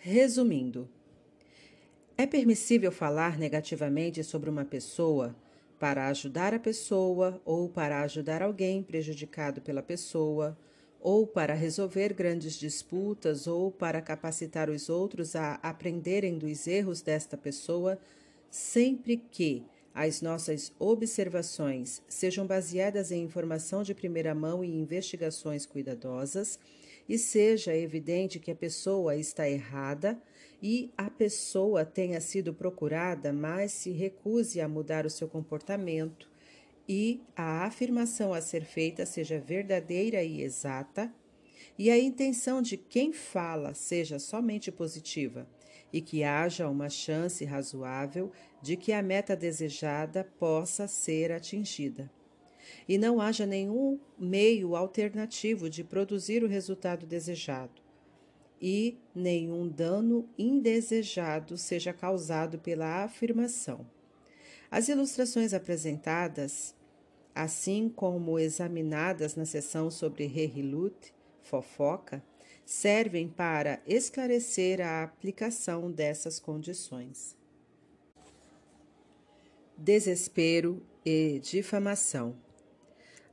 Resumindo, é permissível falar negativamente sobre uma pessoa para ajudar a pessoa ou para ajudar alguém prejudicado pela pessoa ou para resolver grandes disputas ou para capacitar os outros a aprenderem dos erros desta pessoa, sempre que as nossas observações sejam baseadas em informação de primeira mão e investigações cuidadosas e seja evidente que a pessoa está errada e a pessoa tenha sido procurada, mas se recuse a mudar o seu comportamento e a afirmação a ser feita seja verdadeira e exata, e a intenção de quem fala seja somente positiva, e que haja uma chance razoável de que a meta desejada possa ser atingida. E não haja nenhum meio alternativo de produzir o resultado desejado, e nenhum dano indesejado seja causado pela afirmação. As ilustrações apresentadas assim como examinadas na sessão sobre Rehilut, fofoca, servem para esclarecer a aplicação dessas condições. Desespero e difamação.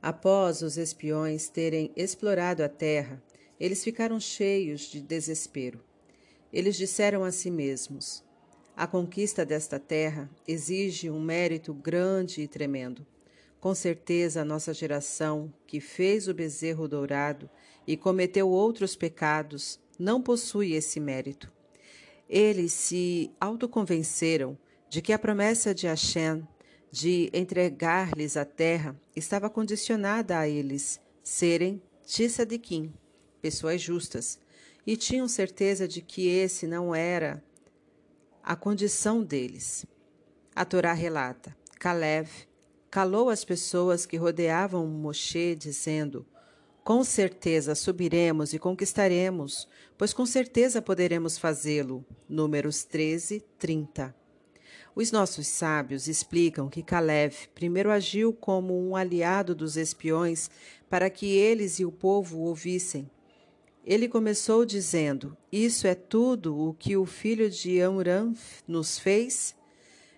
Após os espiões terem explorado a terra, eles ficaram cheios de desespero. Eles disseram a si mesmos: A conquista desta terra exige um mérito grande e tremendo. Com certeza, a nossa geração, que fez o bezerro dourado e cometeu outros pecados, não possui esse mérito. Eles se autoconvenceram de que a promessa de Hashem de entregar-lhes a terra estava condicionada a eles serem Tissadikim, pessoas justas, e tinham certeza de que esse não era a condição deles. A Torá relata: Caleb calou as pessoas que rodeavam Moshe, dizendo: Com certeza subiremos e conquistaremos, pois com certeza poderemos fazê-lo. Números 13, 30. Os nossos sábios explicam que Caleb primeiro agiu como um aliado dos espiões para que eles e o povo ouvissem. Ele começou dizendo: Isso é tudo o que o filho de Amram nos fez?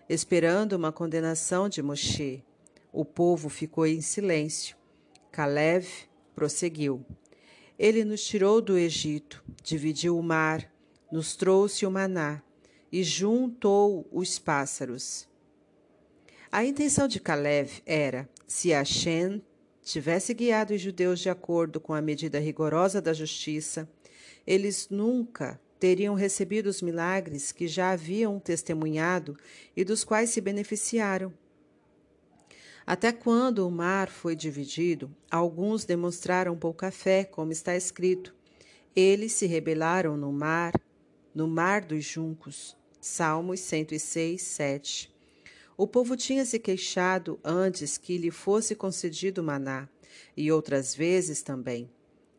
Esperando uma condenação de Moshe. O povo ficou em silêncio. Caleb prosseguiu. Ele nos tirou do Egito, dividiu o mar, nos trouxe o maná e juntou os pássaros. A intenção de Caleb era, se Hashem tivesse guiado os judeus de acordo com a medida rigorosa da justiça, eles nunca teriam recebido os milagres que já haviam testemunhado e dos quais se beneficiaram. Até quando o mar foi dividido, alguns demonstraram pouca fé, como está escrito. Eles se rebelaram no mar, no mar dos juncos. Salmos 106, 7. O povo tinha se queixado antes que lhe fosse concedido maná, e outras vezes também.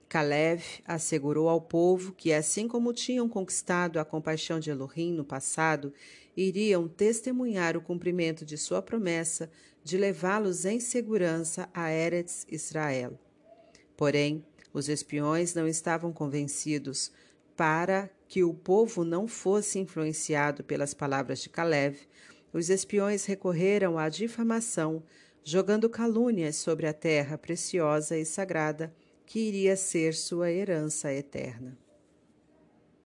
Caleb assegurou ao povo que, assim como tinham conquistado a compaixão de Elohim no passado, iriam testemunhar o cumprimento de sua promessa de levá-los em segurança a Eretz Israel. Porém, os espiões não estavam convencidos para que o povo não fosse influenciado pelas palavras de Caleb. Os espiões recorreram à difamação, jogando calúnias sobre a terra preciosa e sagrada que iria ser sua herança eterna.